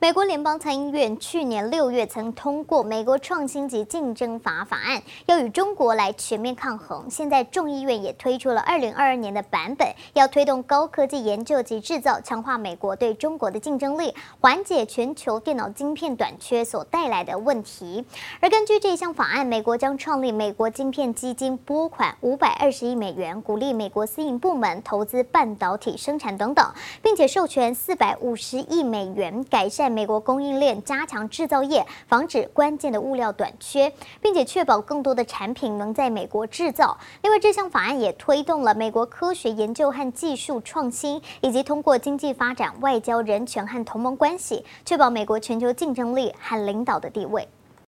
美国联邦参议院去年六月曾通过《美国创新及竞争法》法案，要与中国来全面抗衡。现在众议院也推出了二零二二年的版本，要推动高科技研究及制造，强化美国对中国的竞争力，缓解全球电脑晶片短缺所带来的问题。而根据这项法案，美国将创立美国晶片基金，拨款五百二十亿美元，鼓励美国私营部门投资半导体生产等等，并且授权四百五十亿美元改善。美国供应链加强制造业，防止关键的物料短缺，并且确保更多的产品能在美国制造。另外，这项法案也推动了美国科学研究和技术创新，以及通过经济发展、外交、人权和同盟关系，确保美国全球竞争力和领导的地位。